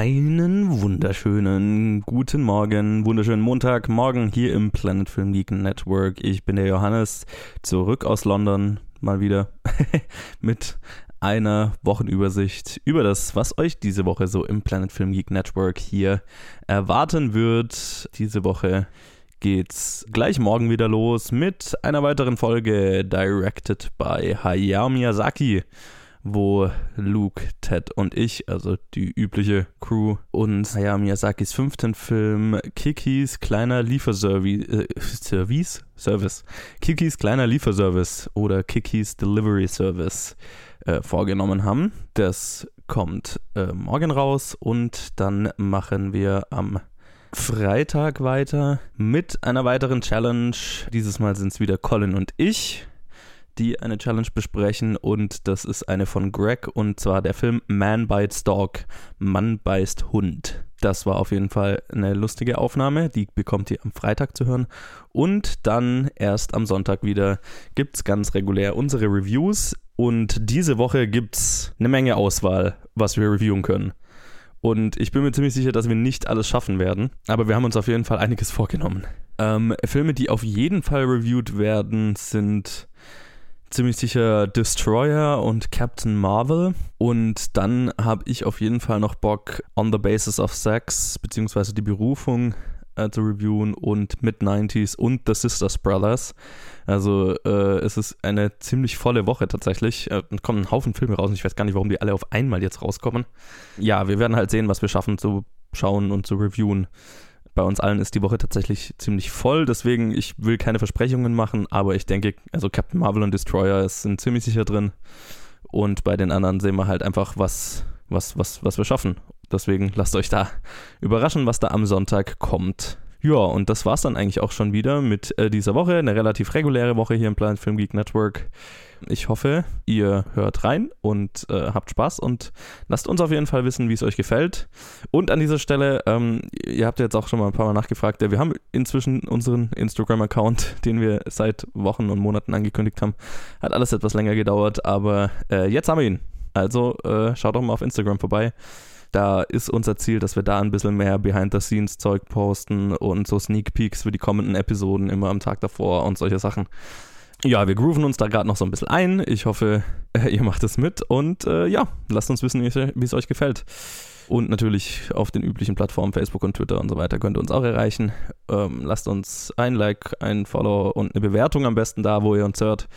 Einen wunderschönen guten Morgen, wunderschönen Montagmorgen hier im Planet Film Geek Network. Ich bin der Johannes, zurück aus London, mal wieder mit einer Wochenübersicht über das, was euch diese Woche so im Planet Film Geek Network hier erwarten wird. Diese Woche geht's gleich morgen wieder los mit einer weiteren Folge Directed by Hayao Miyazaki wo Luke, Ted und ich, also die übliche Crew, uns Hayao Miyazakis fünften Film Kikis kleiner Lieferservice, äh, Service? Kikis kleiner Lieferservice oder Kikis Delivery Service äh, vorgenommen haben. Das kommt äh, morgen raus und dann machen wir am Freitag weiter mit einer weiteren Challenge. Dieses Mal sind es wieder Colin und ich die eine Challenge besprechen und das ist eine von Greg und zwar der Film Man Bites Dog, Mann beißt Hund. Das war auf jeden Fall eine lustige Aufnahme, die bekommt ihr am Freitag zu hören und dann erst am Sonntag wieder gibt es ganz regulär unsere Reviews und diese Woche gibt es eine Menge Auswahl, was wir reviewen können. Und ich bin mir ziemlich sicher, dass wir nicht alles schaffen werden. Aber wir haben uns auf jeden Fall einiges vorgenommen. Ähm, Filme, die auf jeden Fall reviewed werden, sind ziemlich sicher Destroyer und Captain Marvel. Und dann habe ich auf jeden Fall noch Bock, On the Basis of Sex, beziehungsweise die Berufung äh, zu reviewen und Mid-90s und The Sisters Brothers. Also äh, es ist eine ziemlich volle Woche tatsächlich. Äh, kommen ein Haufen Filme raus und ich weiß gar nicht, warum die alle auf einmal jetzt rauskommen. Ja, wir werden halt sehen, was wir schaffen zu schauen und zu reviewen bei uns allen ist die Woche tatsächlich ziemlich voll, deswegen ich will keine Versprechungen machen, aber ich denke, also Captain Marvel und Destroyer sind ziemlich sicher drin und bei den anderen sehen wir halt einfach, was, was, was, was wir schaffen. Deswegen lasst euch da überraschen, was da am Sonntag kommt. Ja, und das war's dann eigentlich auch schon wieder mit äh, dieser Woche. Eine relativ reguläre Woche hier im Planet Film Geek Network. Ich hoffe, ihr hört rein und äh, habt Spaß und lasst uns auf jeden Fall wissen, wie es euch gefällt. Und an dieser Stelle, ähm, ihr habt jetzt auch schon mal ein paar Mal nachgefragt, wir haben inzwischen unseren Instagram-Account, den wir seit Wochen und Monaten angekündigt haben. Hat alles etwas länger gedauert, aber äh, jetzt haben wir ihn. Also äh, schaut doch mal auf Instagram vorbei. Da ist unser Ziel, dass wir da ein bisschen mehr Behind-the-Scenes-Zeug posten und so Sneak Peeks für die kommenden Episoden immer am Tag davor und solche Sachen. Ja, wir grooven uns da gerade noch so ein bisschen ein. Ich hoffe, äh, ihr macht es mit und äh, ja, lasst uns wissen, wie es euch gefällt. Und natürlich auf den üblichen Plattformen, Facebook und Twitter und so weiter, könnt ihr uns auch erreichen. Ähm, lasst uns ein Like, ein Follow und eine Bewertung am besten da, wo ihr uns hört.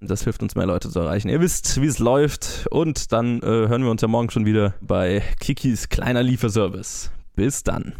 Das hilft uns mehr Leute zu erreichen. Ihr wisst, wie es läuft. Und dann äh, hören wir uns ja morgen schon wieder bei Kikis kleiner Lieferservice. Bis dann.